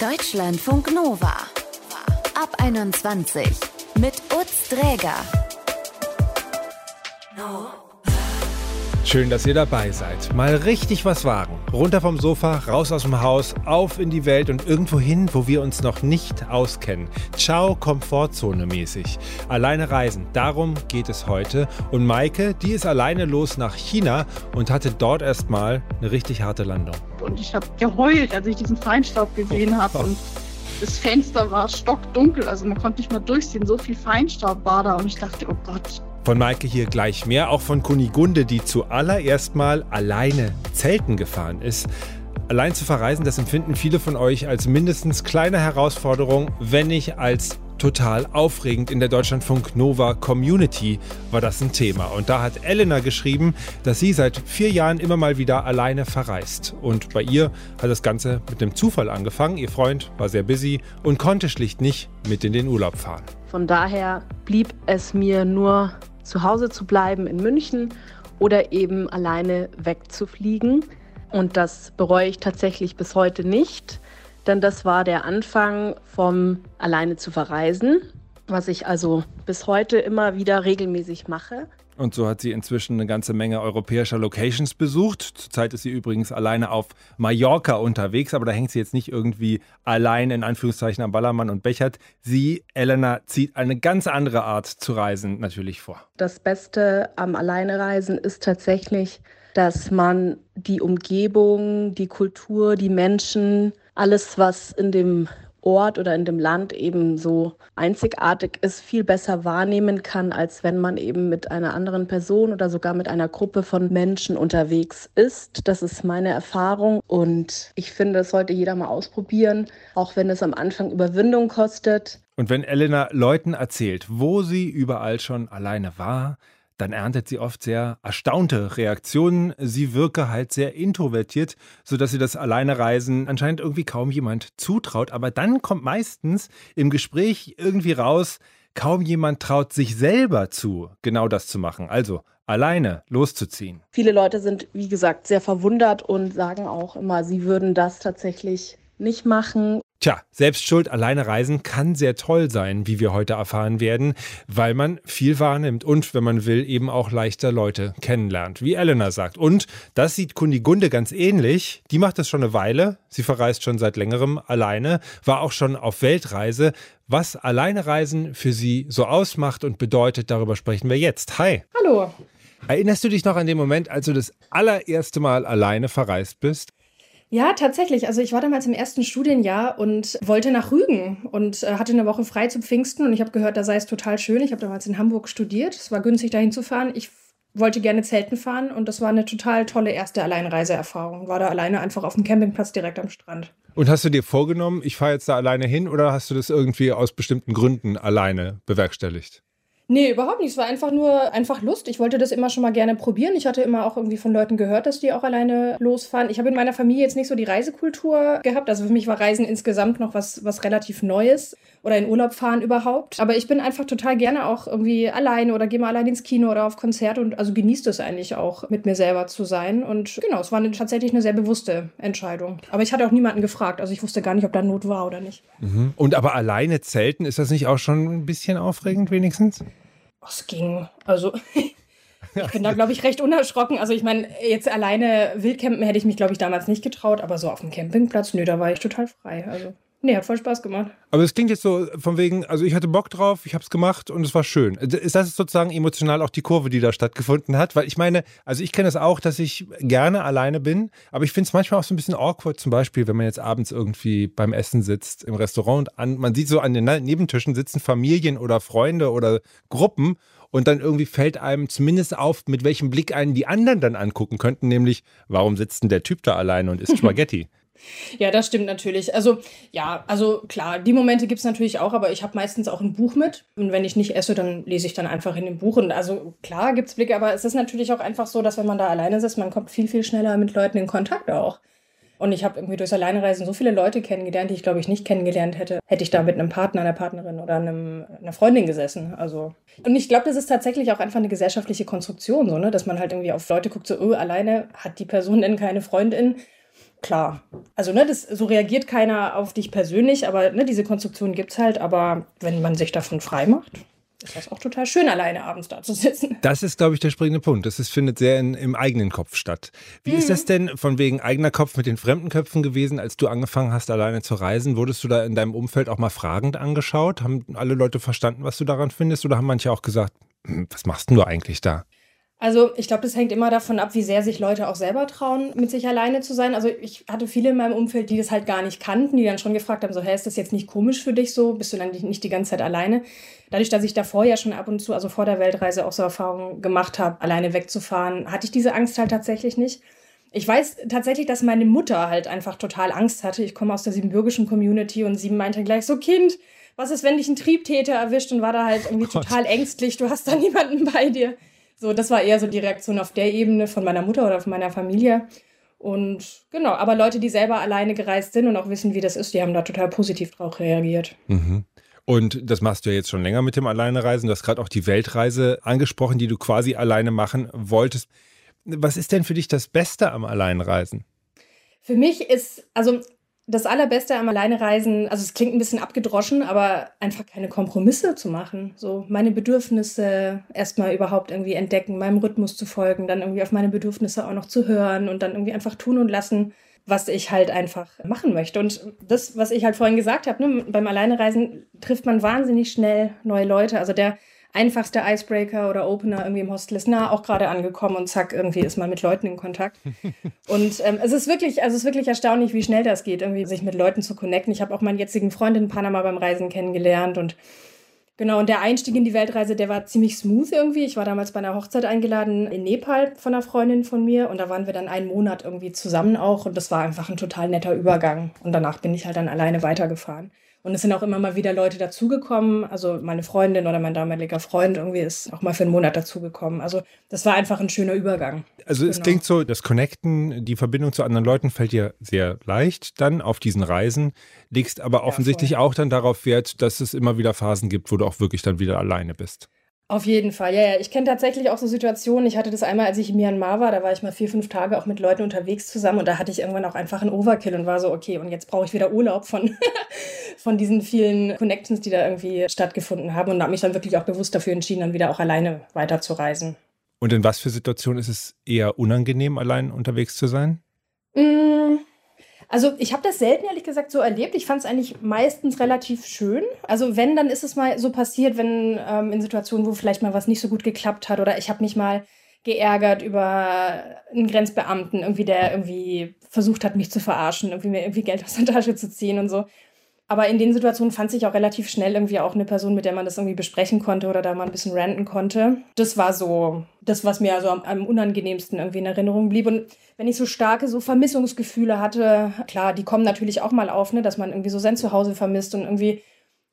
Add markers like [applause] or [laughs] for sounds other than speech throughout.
Deutschlandfunk Nova. Ab 21 mit Utz Dräger. Schön, dass ihr dabei seid. Mal richtig was wagen. Runter vom Sofa, raus aus dem Haus, auf in die Welt und irgendwo hin, wo wir uns noch nicht auskennen. Ciao, Komfortzone mäßig. Alleine reisen, darum geht es heute. Und Maike, die ist alleine los nach China und hatte dort erstmal eine richtig harte Landung. Und ich habe geheult, als ich diesen Feinstaub gesehen habe. Und das Fenster war stockdunkel, also man konnte nicht mal durchsehen. So viel Feinstaub war da. Und ich dachte, oh Gott, von Maike hier gleich mehr, auch von Kunigunde, die zuallererst mal alleine Zelten gefahren ist. Allein zu verreisen, das empfinden viele von euch als mindestens kleine Herausforderung, wenn nicht als total aufregend. In der Deutschlandfunk Nova Community war das ein Thema. Und da hat Elena geschrieben, dass sie seit vier Jahren immer mal wieder alleine verreist. Und bei ihr hat das Ganze mit dem Zufall angefangen. Ihr Freund war sehr busy und konnte schlicht nicht mit in den Urlaub fahren. Von daher blieb es mir nur zu Hause zu bleiben in München oder eben alleine wegzufliegen. Und das bereue ich tatsächlich bis heute nicht, denn das war der Anfang vom alleine zu verreisen, was ich also bis heute immer wieder regelmäßig mache. Und so hat sie inzwischen eine ganze Menge europäischer Locations besucht. Zurzeit ist sie übrigens alleine auf Mallorca unterwegs, aber da hängt sie jetzt nicht irgendwie allein in Anführungszeichen am Ballermann und bechert. Sie, Elena, zieht eine ganz andere Art zu reisen natürlich vor. Das Beste am Alleinereisen ist tatsächlich, dass man die Umgebung, die Kultur, die Menschen, alles, was in dem Ort oder in dem Land eben so einzigartig ist, viel besser wahrnehmen kann, als wenn man eben mit einer anderen Person oder sogar mit einer Gruppe von Menschen unterwegs ist. Das ist meine Erfahrung und ich finde, das sollte jeder mal ausprobieren, auch wenn es am Anfang Überwindung kostet. Und wenn Elena Leuten erzählt, wo sie überall schon alleine war, dann erntet sie oft sehr erstaunte Reaktionen. Sie wirke halt sehr introvertiert, sodass sie das Alleinereisen anscheinend irgendwie kaum jemand zutraut. Aber dann kommt meistens im Gespräch irgendwie raus, kaum jemand traut sich selber zu, genau das zu machen. Also alleine loszuziehen. Viele Leute sind, wie gesagt, sehr verwundert und sagen auch immer, sie würden das tatsächlich nicht machen. Tja, Selbstschuld, alleine reisen kann sehr toll sein, wie wir heute erfahren werden, weil man viel wahrnimmt und, wenn man will, eben auch leichter Leute kennenlernt, wie Elena sagt. Und das sieht Kundigunde ganz ähnlich. Die macht das schon eine Weile. Sie verreist schon seit längerem alleine, war auch schon auf Weltreise. Was Alleinereisen für sie so ausmacht und bedeutet, darüber sprechen wir jetzt. Hi. Hallo. Erinnerst du dich noch an den Moment, als du das allererste Mal alleine verreist bist? Ja, tatsächlich. Also ich war damals im ersten Studienjahr und wollte nach Rügen und äh, hatte eine Woche frei zu Pfingsten und ich habe gehört, da sei es total schön. Ich habe damals in Hamburg studiert. Es war günstig, dahin zu fahren. Ich wollte gerne Zelten fahren und das war eine total tolle erste Alleinreiseerfahrung. War da alleine einfach auf dem Campingplatz direkt am Strand. Und hast du dir vorgenommen, ich fahre jetzt da alleine hin oder hast du das irgendwie aus bestimmten Gründen alleine bewerkstelligt? Nee, überhaupt nicht. Es war einfach nur einfach Lust. Ich wollte das immer schon mal gerne probieren. Ich hatte immer auch irgendwie von Leuten gehört, dass die auch alleine losfahren. Ich habe in meiner Familie jetzt nicht so die Reisekultur gehabt. Also für mich war Reisen insgesamt noch was, was relativ Neues oder in Urlaub fahren überhaupt. Aber ich bin einfach total gerne auch irgendwie alleine oder gehe mal allein ins Kino oder auf Konzert und also genieße es eigentlich auch, mit mir selber zu sein. Und genau, es war eine, tatsächlich eine sehr bewusste Entscheidung. Aber ich hatte auch niemanden gefragt. Also ich wusste gar nicht, ob da Not war oder nicht. Mhm. Und aber alleine zelten, ist das nicht auch schon ein bisschen aufregend wenigstens? Es ging. Also. [laughs] Ich bin da, [laughs] glaube ich, recht unerschrocken. Also ich meine, jetzt alleine Wildcampen hätte ich mich, glaube ich, damals nicht getraut, aber so auf dem Campingplatz, nö, da war ich total frei. Also Nee, hat voll Spaß gemacht. Aber es klingt jetzt so von wegen, also ich hatte Bock drauf, ich habe es gemacht und es war schön. Ist das sozusagen emotional auch die Kurve, die da stattgefunden hat? Weil ich meine, also ich kenne es das auch, dass ich gerne alleine bin, aber ich finde es manchmal auch so ein bisschen awkward, zum Beispiel, wenn man jetzt abends irgendwie beim Essen sitzt im Restaurant und an, man sieht so an den Nebentischen sitzen Familien oder Freunde oder Gruppen und dann irgendwie fällt einem zumindest auf, mit welchem Blick einen die anderen dann angucken könnten, nämlich, warum sitzt denn der Typ da alleine und isst [laughs] Spaghetti? Ja, das stimmt natürlich. Also, ja, also klar, die Momente gibt es natürlich auch, aber ich habe meistens auch ein Buch mit. Und wenn ich nicht esse, dann lese ich dann einfach in dem Buch. Und also klar gibt es Blicke, aber es ist natürlich auch einfach so, dass wenn man da alleine sitzt, man kommt viel, viel schneller mit Leuten in Kontakt auch. Und ich habe irgendwie durchs Alleinereisen so viele Leute kennengelernt, die ich glaube ich nicht kennengelernt hätte, hätte ich da mit einem Partner, einer Partnerin oder einem, einer Freundin gesessen. Also und ich glaube, das ist tatsächlich auch einfach eine gesellschaftliche Konstruktion, so ne, dass man halt irgendwie auf Leute guckt, so oh, alleine hat die Person denn keine Freundin klar. Also, ne, das, so reagiert keiner auf dich persönlich, aber ne, diese Konstruktion gibt es halt. Aber wenn man sich davon frei macht, ist das auch total schön, alleine abends da zu sitzen. Das ist, glaube ich, der springende Punkt. Das ist, findet sehr in, im eigenen Kopf statt. Wie mhm. ist das denn von wegen eigener Kopf mit den fremden Köpfen gewesen, als du angefangen hast, alleine zu reisen? Wurdest du da in deinem Umfeld auch mal fragend angeschaut? Haben alle Leute verstanden, was du daran findest? Oder haben manche auch gesagt, hm, was machst denn du eigentlich da? Also ich glaube, das hängt immer davon ab, wie sehr sich Leute auch selber trauen, mit sich alleine zu sein. Also ich hatte viele in meinem Umfeld, die das halt gar nicht kannten, die dann schon gefragt haben, so, hey, ist das jetzt nicht komisch für dich so? Bist du dann nicht die ganze Zeit alleine? Dadurch, dass ich davor ja schon ab und zu, also vor der Weltreise auch so Erfahrungen gemacht habe, alleine wegzufahren, hatte ich diese Angst halt tatsächlich nicht. Ich weiß tatsächlich, dass meine Mutter halt einfach total Angst hatte. Ich komme aus der siebenbürgischen Community und sie meinte gleich so, Kind, was ist, wenn dich ein Triebtäter erwischt und war da halt irgendwie oh total ängstlich, du hast da niemanden bei dir. So, das war eher so die Reaktion auf der Ebene von meiner Mutter oder von meiner Familie. Und genau, aber Leute, die selber alleine gereist sind und auch wissen, wie das ist, die haben da total positiv drauf reagiert. Mhm. Und das machst du ja jetzt schon länger mit dem Alleinereisen. Du hast gerade auch die Weltreise angesprochen, die du quasi alleine machen wolltest. Was ist denn für dich das Beste am Alleinreisen? Für mich ist, also das Allerbeste am Alleinereisen, also es klingt ein bisschen abgedroschen, aber einfach keine Kompromisse zu machen. So meine Bedürfnisse erstmal überhaupt irgendwie entdecken, meinem Rhythmus zu folgen, dann irgendwie auf meine Bedürfnisse auch noch zu hören und dann irgendwie einfach tun und lassen, was ich halt einfach machen möchte. Und das, was ich halt vorhin gesagt habe, ne, beim Alleinereisen trifft man wahnsinnig schnell neue Leute. Also der einfachste Icebreaker oder Opener irgendwie im Hostel ist nah auch gerade angekommen und zack, irgendwie ist man mit Leuten in Kontakt. [laughs] und ähm, es ist wirklich, also es ist wirklich erstaunlich, wie schnell das geht, irgendwie sich mit Leuten zu connecten. Ich habe auch meinen jetzigen Freund in Panama beim Reisen kennengelernt und Genau, und der Einstieg in die Weltreise, der war ziemlich smooth irgendwie. Ich war damals bei einer Hochzeit eingeladen in Nepal von einer Freundin von mir und da waren wir dann einen Monat irgendwie zusammen auch und das war einfach ein total netter Übergang. Und danach bin ich halt dann alleine weitergefahren. Und es sind auch immer mal wieder Leute dazugekommen. Also meine Freundin oder mein damaliger Freund irgendwie ist auch mal für einen Monat dazugekommen. Also das war einfach ein schöner Übergang. Also genau. es klingt so, das Connecten, die Verbindung zu anderen Leuten fällt dir sehr leicht dann auf diesen Reisen, legst aber offensichtlich ja, auch dann darauf Wert, dass es immer wieder Phasen gibt, wo du auch wirklich dann wieder alleine bist. Auf jeden Fall, ja, ja. Ich kenne tatsächlich auch so Situationen. Ich hatte das einmal, als ich in Myanmar war, da war ich mal vier, fünf Tage auch mit Leuten unterwegs zusammen und da hatte ich irgendwann auch einfach einen Overkill und war so, okay, und jetzt brauche ich wieder Urlaub von, [laughs] von diesen vielen Connections, die da irgendwie stattgefunden haben und habe mich dann wirklich auch bewusst dafür entschieden, dann wieder auch alleine weiterzureisen. Und in was für Situationen ist es eher unangenehm, allein unterwegs zu sein? Mmh. Also ich habe das selten ehrlich gesagt so erlebt. Ich fand es eigentlich meistens relativ schön. Also wenn, dann ist es mal so passiert, wenn ähm, in Situationen, wo vielleicht mal was nicht so gut geklappt hat oder ich habe mich mal geärgert über einen Grenzbeamten, irgendwie der irgendwie versucht hat, mich zu verarschen, irgendwie mir irgendwie Geld aus der Tasche zu ziehen und so. Aber in den Situationen fand sich auch relativ schnell irgendwie auch eine Person, mit der man das irgendwie besprechen konnte oder da mal ein bisschen ranten konnte. Das war so das, was mir also am, am unangenehmsten irgendwie in Erinnerung blieb. Und wenn ich so starke so Vermissungsgefühle hatte, klar, die kommen natürlich auch mal auf, ne, dass man irgendwie so sein Zuhause vermisst und irgendwie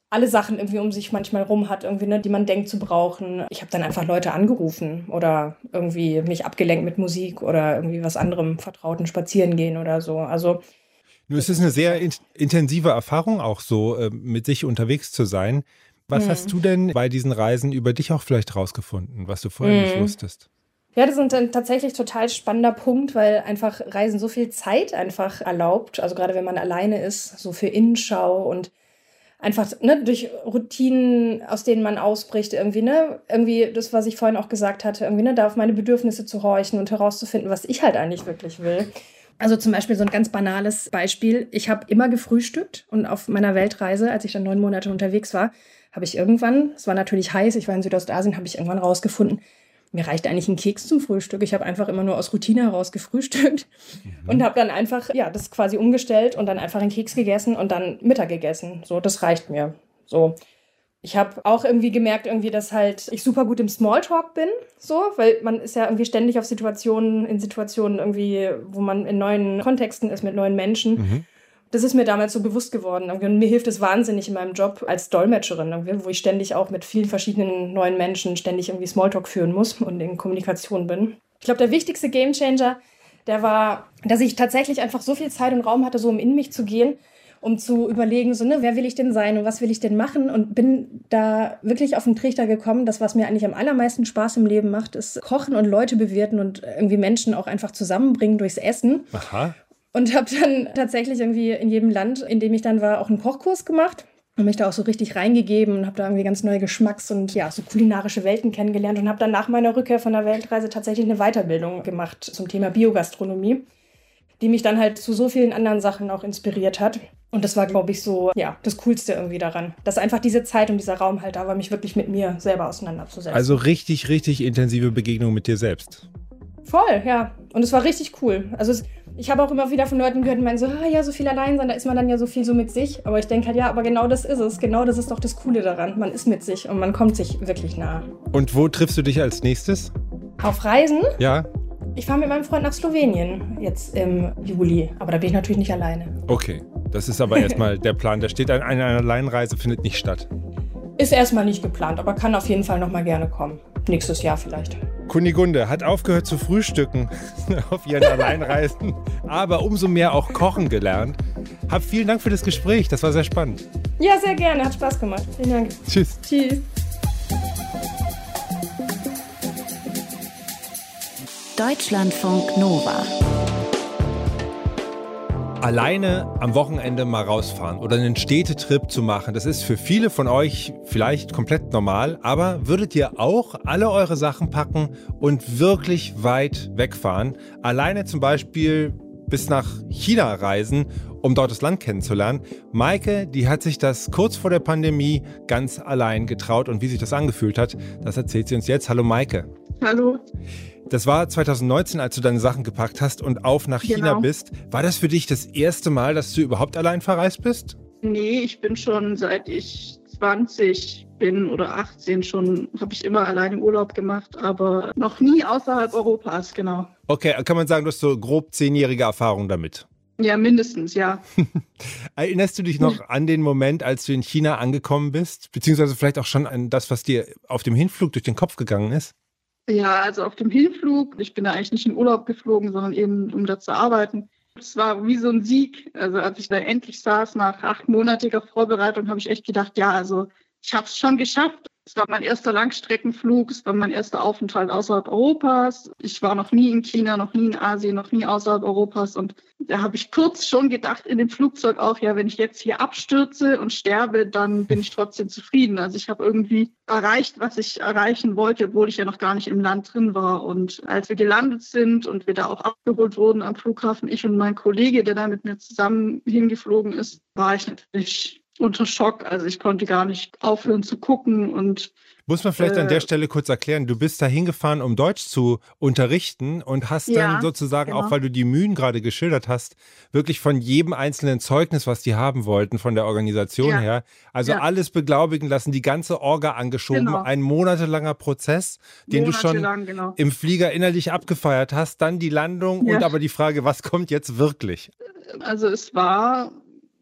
alle Sachen irgendwie um sich manchmal rum hat, irgendwie, ne, die man denkt zu brauchen. Ich habe dann einfach Leute angerufen oder irgendwie mich abgelenkt mit Musik oder irgendwie was anderem Vertrauten spazieren gehen oder so. Also nur es ist eine sehr in intensive Erfahrung auch so, äh, mit sich unterwegs zu sein. Was hm. hast du denn bei diesen Reisen über dich auch vielleicht rausgefunden, was du vorher hm. nicht wusstest? Ja, das ist ein tatsächlich total spannender Punkt, weil einfach Reisen so viel Zeit einfach erlaubt. Also gerade wenn man alleine ist, so für Innenschau und einfach ne, durch Routinen, aus denen man ausbricht, irgendwie, ne, irgendwie das, was ich vorhin auch gesagt hatte, irgendwie, ne, da auf meine Bedürfnisse zu horchen und herauszufinden, was ich halt eigentlich wirklich will. Also zum Beispiel so ein ganz banales Beispiel. Ich habe immer gefrühstückt und auf meiner Weltreise, als ich dann neun Monate unterwegs war, habe ich irgendwann, es war natürlich heiß, ich war in Südostasien, habe ich irgendwann rausgefunden, mir reicht eigentlich ein Keks zum Frühstück. Ich habe einfach immer nur aus Routine heraus gefrühstückt mhm. und habe dann einfach, ja, das quasi umgestellt und dann einfach einen Keks gegessen und dann Mittag gegessen. So, das reicht mir. So. Ich habe auch irgendwie gemerkt, irgendwie, dass halt ich super gut im Smalltalk bin, so, weil man ist ja irgendwie ständig auf Situationen, in Situationen irgendwie, wo man in neuen Kontexten ist mit neuen Menschen. Mhm. Das ist mir damals so bewusst geworden. Und mir hilft es wahnsinnig in meinem Job als Dolmetscherin, wo ich ständig auch mit vielen verschiedenen neuen Menschen ständig irgendwie Smalltalk führen muss und in Kommunikation bin. Ich glaube, der wichtigste Gamechanger, der war, dass ich tatsächlich einfach so viel Zeit und Raum hatte, so um in mich zu gehen um zu überlegen, so, ne, wer will ich denn sein und was will ich denn machen? Und bin da wirklich auf den Trichter gekommen, dass was mir eigentlich am allermeisten Spaß im Leben macht, ist Kochen und Leute bewirten und irgendwie Menschen auch einfach zusammenbringen durchs Essen. Aha. Und habe dann tatsächlich irgendwie in jedem Land, in dem ich dann war, auch einen Kochkurs gemacht und mich da auch so richtig reingegeben und habe da irgendwie ganz neue Geschmacks- und ja, so kulinarische Welten kennengelernt und habe dann nach meiner Rückkehr von der Weltreise tatsächlich eine Weiterbildung gemacht zum Thema Biogastronomie, die mich dann halt zu so vielen anderen Sachen auch inspiriert hat. Und das war, glaube ich, so, ja, das Coolste irgendwie daran. Dass einfach diese Zeit und dieser Raum halt da war, mich wirklich mit mir selber auseinanderzusetzen. Also richtig, richtig intensive Begegnung mit dir selbst. Voll, ja. Und es war richtig cool. Also es, ich habe auch immer wieder von Leuten gehört, die meinen so, ah ja, so viel allein sein, da ist man dann ja so viel so mit sich. Aber ich denke halt, ja, aber genau das ist es. Genau das ist doch das Coole daran. Man ist mit sich und man kommt sich wirklich nah. Und wo triffst du dich als nächstes? Auf Reisen? Ja. Ich fahre mit meinem Freund nach Slowenien jetzt im Juli. Aber da bin ich natürlich nicht alleine. Okay. Das ist aber erstmal [laughs] der Plan. Da steht eine, eine Alleinreise findet nicht statt. Ist erstmal nicht geplant, aber kann auf jeden Fall nochmal gerne kommen. Nächstes Jahr vielleicht. Kunigunde hat aufgehört zu frühstücken [laughs] auf ihren Alleinreisen, aber umso mehr auch kochen gelernt. Hab vielen Dank für das Gespräch, das war sehr spannend. Ja, sehr gerne, hat Spaß gemacht. Vielen Dank. Tschüss. Tschüss. Deutschlandfunk Nova. Alleine am Wochenende mal rausfahren oder einen Städtetrip zu machen, das ist für viele von euch vielleicht komplett normal, aber würdet ihr auch alle eure Sachen packen und wirklich weit wegfahren? Alleine zum Beispiel bis nach China reisen, um dort das Land kennenzulernen. Maike, die hat sich das kurz vor der Pandemie ganz allein getraut und wie sich das angefühlt hat, das erzählt sie uns jetzt. Hallo Maike. Hallo. Das war 2019, als du deine Sachen gepackt hast und auf nach China Genau. bist. War das für dich das erste Mal, dass du überhaupt allein verreist bist? Nee, ich bin schon seit ich 20 bin oder 18 schon, habe ich immer alleine Urlaub gemacht, aber noch nie außerhalb Europas, genau. Okay, kann man sagen, du hast so grob zehnjährige Erfahrung damit. Ja, mindestens, ja. [laughs] Erinnerst du dich noch an den Moment, als du in China angekommen bist? Beziehungsweise vielleicht auch schon an das, was dir auf dem Hinflug durch den Kopf gegangen ist? Ja, also auf dem Hinflug, ich bin da eigentlich nicht in Urlaub geflogen, sondern eben um da zu arbeiten. Es war wie so ein Sieg. Also als ich da endlich saß, nach achtmonatiger Vorbereitung, habe ich echt gedacht, ja, also ich habe es schon geschafft. Es war mein erster Langstreckenflug, es war mein erster Aufenthalt außerhalb Europas. Ich war noch nie in China, noch nie in Asien, noch nie außerhalb Europas. Und da habe ich kurz schon gedacht in dem Flugzeug auch, ja, wenn ich jetzt hier abstürze und sterbe, dann bin ich trotzdem zufrieden. Also ich habe irgendwie erreicht, was ich erreichen wollte, obwohl ich ja noch gar nicht im Land drin war. Und als wir gelandet sind und wir da auch abgeholt wurden am Flughafen, ich und mein Kollege, der da mit mir zusammen hingeflogen ist, war ich natürlich unter Schock. Also ich konnte gar nicht aufhören zu gucken und Muss man vielleicht an der Äh, Stelle kurz erklären, du bist da hingefahren, um Deutsch zu unterrichten und hast dann Ja, sozusagen, genau. auch weil du die Mühen gerade geschildert hast, wirklich von jedem einzelnen Zeugnis, was die haben wollten, von der Organisation Ja. her, also Ja. alles beglaubigen lassen, die ganze Orga angeschoben, Genau. ein monatelanger Prozess, den du schon genau. im Flieger innerlich abgefeiert hast, dann die Landung und aber die Frage, was kommt jetzt wirklich? Also es war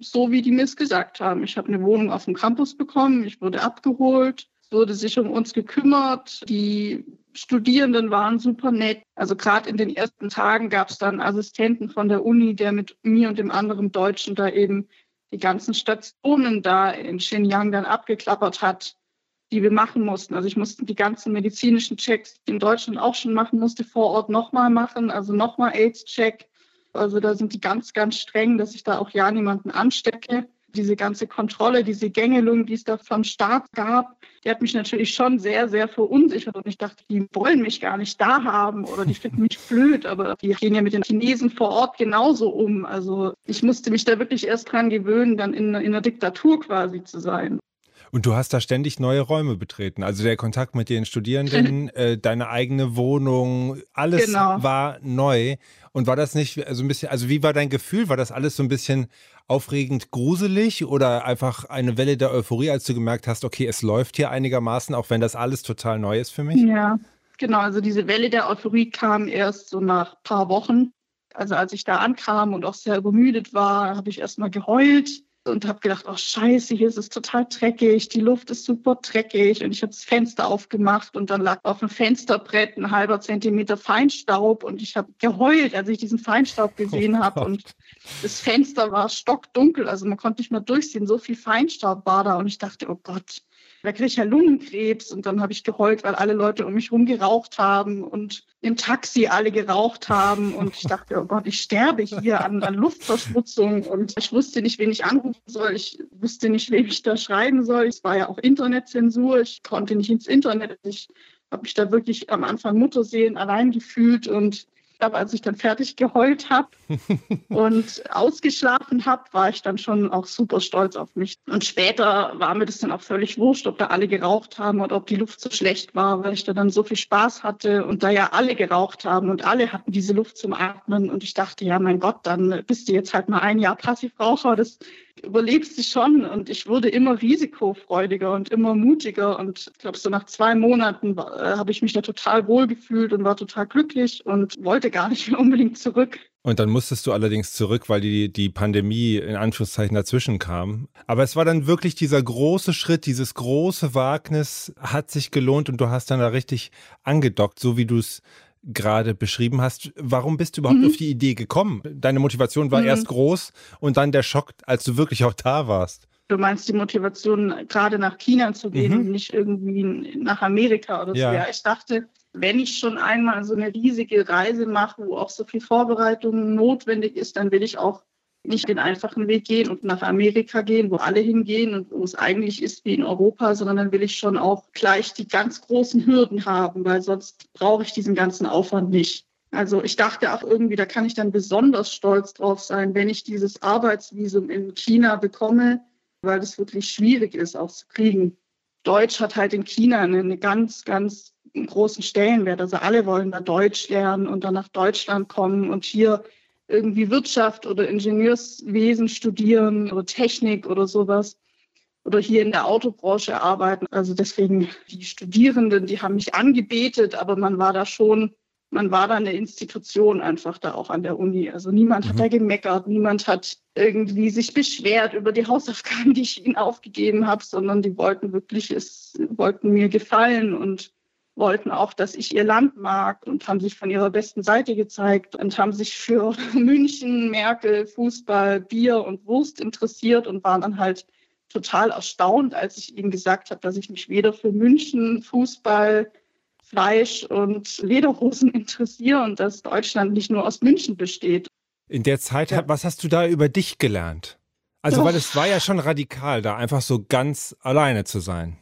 so, wie die mir es gesagt haben. Ich habe eine Wohnung auf dem Campus bekommen, ich wurde abgeholt, wurde sich um uns gekümmert, die Studierenden waren super nett. Also gerade in den ersten Tagen gab es dann Assistenten von der Uni, der mit mir und dem anderen Deutschen da eben die ganzen Stationen da in Xinjiang dann abgeklappert hat, die wir machen mussten. Also ich musste die ganzen medizinischen Checks, die in Deutschland auch schon machen musste, vor Ort nochmal machen, also nochmal AIDS-Check. Also da sind die ganz, ganz streng, dass ich da auch ja niemanden anstecke. Diese ganze Kontrolle, diese Gängelung, die es da vom Staat gab, die hat mich natürlich schon sehr, sehr verunsichert. Und ich dachte, die wollen mich gar nicht da haben oder die finden mich blöd. Aber die gehen ja mit den Chinesen vor Ort genauso um. Also ich musste mich da wirklich erst dran gewöhnen, dann in, in einer Diktatur quasi zu sein. Und du hast da ständig neue Räume betreten. Also der Kontakt mit den Studierenden, [laughs] äh, deine eigene Wohnung, alles Genau. war neu. Und war das nicht so ein bisschen, also wie war dein Gefühl? War das alles so ein bisschen aufregend gruselig oder einfach eine Welle der Euphorie, als du gemerkt hast, okay, es läuft hier einigermaßen, auch wenn das alles total neu ist für mich? Ja, genau. Also diese Welle der Euphorie kam erst so nach ein paar Wochen. Also als ich da ankam und auch sehr übermüdet war, habe ich erstmal geheult und habe gedacht, oh scheiße, hier ist es total dreckig, die Luft ist super dreckig und ich habe das Fenster aufgemacht und dann lag auf dem Fensterbrett ein halber Zentimeter Feinstaub und ich habe geheult, als ich diesen Feinstaub gesehen Oh habe und das Fenster war stockdunkel, also man konnte nicht mehr durchsehen, so viel Feinstaub war da und ich dachte, oh Gott, da kriege ich ja Lungenkrebs. Und dann habe ich geheult, weil alle Leute um mich rum geraucht haben und im Taxi alle geraucht haben. Und ich dachte, oh Gott, ich sterbe hier an, an Luftverschmutzung. Und ich wusste nicht, wen ich anrufen soll. Ich wusste nicht, wem ich da schreiben soll. Es war ja auch Internetzensur. Ich konnte nicht ins Internet. Ich habe mich da wirklich am Anfang Mutterseelen allein gefühlt und aber als ich dann fertig geheult habe [laughs] und ausgeschlafen habe, war ich dann schon auch super stolz auf mich. Und später war mir das dann auch völlig wurscht, ob da alle geraucht haben oder ob die Luft so schlecht war, weil ich da dann so viel Spaß hatte und da ja alle geraucht haben und alle hatten diese Luft zum Atmen. Und ich dachte, ja, mein Gott, dann bist du jetzt halt mal ein Jahr Passivraucher. Das überlebst du schon. Und ich wurde immer risikofreudiger und immer mutiger. Und ich glaube, so nach zwei Monaten äh, habe ich mich da total wohl gefühlt und war total glücklich und wollte gar nicht mehr unbedingt zurück. Und dann musstest du allerdings zurück, weil die, die Pandemie in Anführungszeichen dazwischen kam. Aber es war dann wirklich dieser große Schritt, dieses große Wagnis hat sich gelohnt und du hast dann da richtig angedockt, so wie du es gerade beschrieben hast. Warum bist du überhaupt mhm. auf die Idee gekommen? Deine Motivation war mhm. erst groß und dann der Schock, als du wirklich auch da warst. Du meinst die Motivation, gerade nach China zu gehen mhm. und nicht irgendwie nach Amerika oder ja. so. Ja, ich dachte, wenn ich schon einmal so eine riesige Reise mache, wo auch so viel Vorbereitung notwendig ist, dann will ich auch nicht den einfachen Weg gehen und nach Amerika gehen, wo alle hingehen und wo es eigentlich ist wie in Europa, sondern dann will ich schon auch gleich die ganz großen Hürden haben, weil sonst brauche ich diesen ganzen Aufwand nicht. Also ich dachte auch irgendwie, da kann ich dann besonders stolz drauf sein, wenn ich dieses Arbeitsvisum in China bekomme, weil das wirklich schwierig ist auch zu kriegen. Deutsch hat halt in China einen ganz, ganz großen Stellenwert. Also alle wollen da Deutsch lernen und dann nach Deutschland kommen und hier irgendwie Wirtschaft oder Ingenieurswesen studieren oder Technik oder sowas oder hier in der Autobranche arbeiten. Also deswegen die Studierenden, die haben mich angebetet, aber man war da schon, man war da eine Institution einfach da auch an der Uni. Also niemand mhm. hat da gemeckert, niemand hat irgendwie sich beschwert über die Hausaufgaben, [laughs] die ich ihnen aufgegeben habe, sondern die wollten wirklich, es wollten mir gefallen und wollten auch, dass ich ihr Land mag und haben sich von ihrer besten Seite gezeigt und haben sich für [laughs] München, Merkel, Fußball, Bier und Wurst interessiert und waren dann halt total erstaunt, als ich ihnen gesagt habe, dass ich mich weder für München, Fußball, Fleisch und Lederhosen [laughs] interessiere und dass Deutschland nicht nur aus München besteht. In der Zeit, ja. was hast du da über dich gelernt? Also, weil es war ja schon radikal, da einfach so ganz alleine zu sein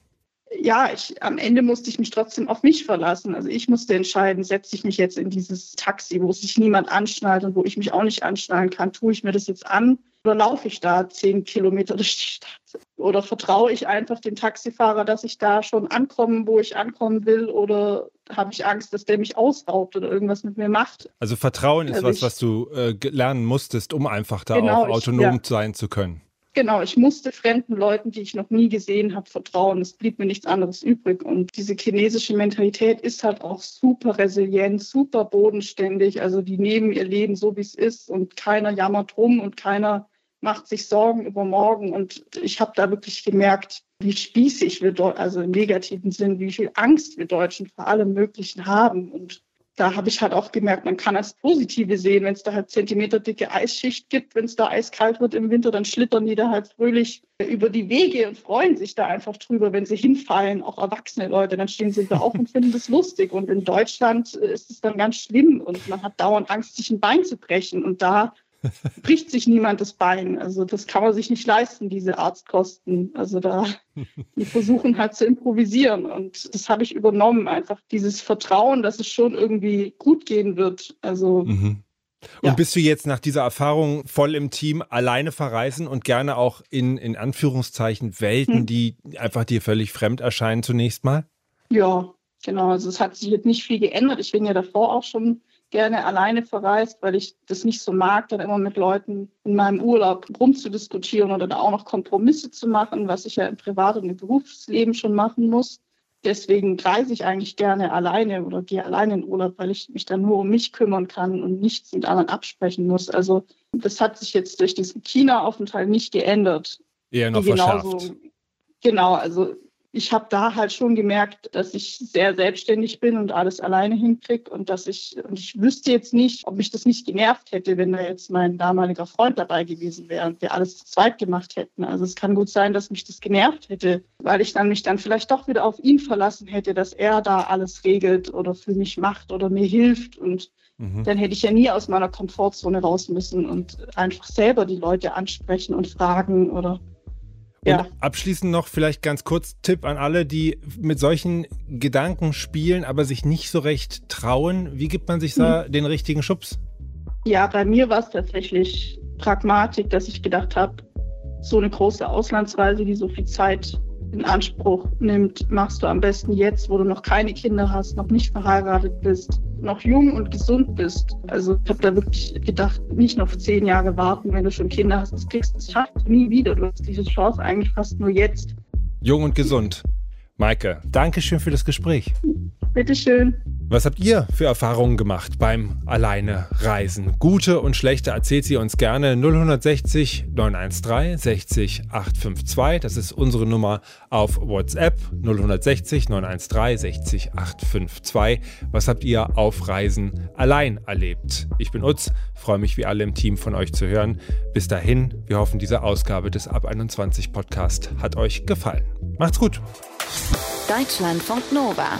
ja, ich, am Ende musste ich mich trotzdem auf mich verlassen. Also ich musste entscheiden, setze ich mich jetzt in dieses Taxi, wo sich niemand anschnallt und wo ich mich auch nicht anschnallen kann. Tue ich mir das jetzt an oder laufe ich da zehn Kilometer durch die Stadt? Oder vertraue ich einfach dem Taxifahrer, dass ich da schon ankomme, wo ich ankommen will? Oder habe ich Angst, dass der mich ausraubt oder irgendwas mit mir macht? Also Vertrauen ist also was, was du äh, lernen musstest, um einfach da genau, auch autonom ich, ja. sein zu können. Genau, ich musste fremden Leuten, die ich noch nie gesehen habe, vertrauen. Es blieb mir nichts anderes übrig. Und diese chinesische Mentalität ist halt auch super resilient, super bodenständig. Also die nehmen ihr Leben so, wie es ist und keiner jammert rum und keiner macht sich Sorgen über morgen. Und ich habe da wirklich gemerkt, wie spießig wir also im negativen Sinn, wie viel Angst wir Deutschen vor allem Möglichen haben. Und da habe ich halt auch gemerkt, man kann das Positive sehen, wenn es da halt Zentimeter dicke Eisschicht gibt, wenn es da eiskalt wird im Winter, dann schlittern die da halt fröhlich über die Wege und freuen sich da einfach drüber, wenn sie hinfallen, auch erwachsene Leute, dann stehen sie da auf und finden das lustig. Und in Deutschland ist es dann ganz schlimm und man hat dauernd Angst, sich ein Bein zu brechen. Und da bricht sich niemand das Bein. Also das kann man sich nicht leisten, diese Arztkosten. Also da, die versuchen halt zu improvisieren. Und das habe ich übernommen, einfach dieses Vertrauen, dass es schon irgendwie gut gehen wird. Also. Mhm. Und ja. bist du jetzt nach dieser Erfahrung voll im Team alleine verreisen und gerne auch in, in Anführungszeichen Welten, hm. die einfach dir völlig fremd erscheinen zunächst mal? Ja, genau. Also es hat sich jetzt nicht viel geändert. Ich bin ja davor auch schon gerne alleine verreist, weil ich das nicht so mag, dann immer mit Leuten in meinem Urlaub rumzudiskutieren oder da auch noch Kompromisse zu machen, was ich ja im Privat- und im Berufsleben schon machen muss. Deswegen reise ich eigentlich gerne alleine oder gehe alleine in Urlaub, weil ich mich dann nur um mich kümmern kann und nichts mit anderen absprechen muss. Also das hat sich jetzt durch diesen China-Aufenthalt nicht geändert. Eher noch genauso, verschärft. Genau, also ich habe da halt schon gemerkt, dass ich sehr selbstständig bin und alles alleine hinkriege und dass ich, und ich wüsste jetzt nicht, ob mich das nicht genervt hätte, wenn da jetzt mein damaliger Freund dabei gewesen wäre und wir alles zu zweit gemacht hätten. Also es kann gut sein, dass mich das genervt hätte, weil ich dann mich dann vielleicht doch wieder auf ihn verlassen hätte, dass er da alles regelt oder für mich macht oder mir hilft und mhm. dann hätte ich ja nie aus meiner Komfortzone raus müssen und einfach selber die Leute ansprechen und fragen oder ja. Und abschließend noch vielleicht ganz kurz Tipp an alle, die mit solchen Gedanken spielen, aber sich nicht so recht trauen. Wie gibt man sich da mhm. den richtigen Schubs? Ja, bei mir war es tatsächlich Pragmatik, dass ich gedacht habe, so eine große Auslandsreise, die so viel Zeit in Anspruch nimmt, machst du am besten jetzt, wo du noch keine Kinder hast, noch nicht verheiratet bist, noch jung und gesund bist. Also ich habe da wirklich gedacht, nicht noch zehn Jahre warten, wenn du schon Kinder hast. Das kriegst das schaffst du nie wieder. Du hast diese Chance eigentlich fast nur jetzt. Jung und gesund. Maike, danke schön für das Gespräch. Bitteschön. Was habt ihr für Erfahrungen gemacht beim Alleine Reisen? Gute und schlechte erzählt sie uns gerne 0160 913 60 852. Das ist unsere Nummer auf WhatsApp 0160 913 60 852. Was habt ihr auf Reisen allein erlebt? Ich bin Utz, freue mich wie alle im Team von euch zu hören. Bis dahin, wir hoffen, diese Ausgabe des Ab 21 Podcast hat euch gefallen. Macht's gut. Deutschlandfunk Nova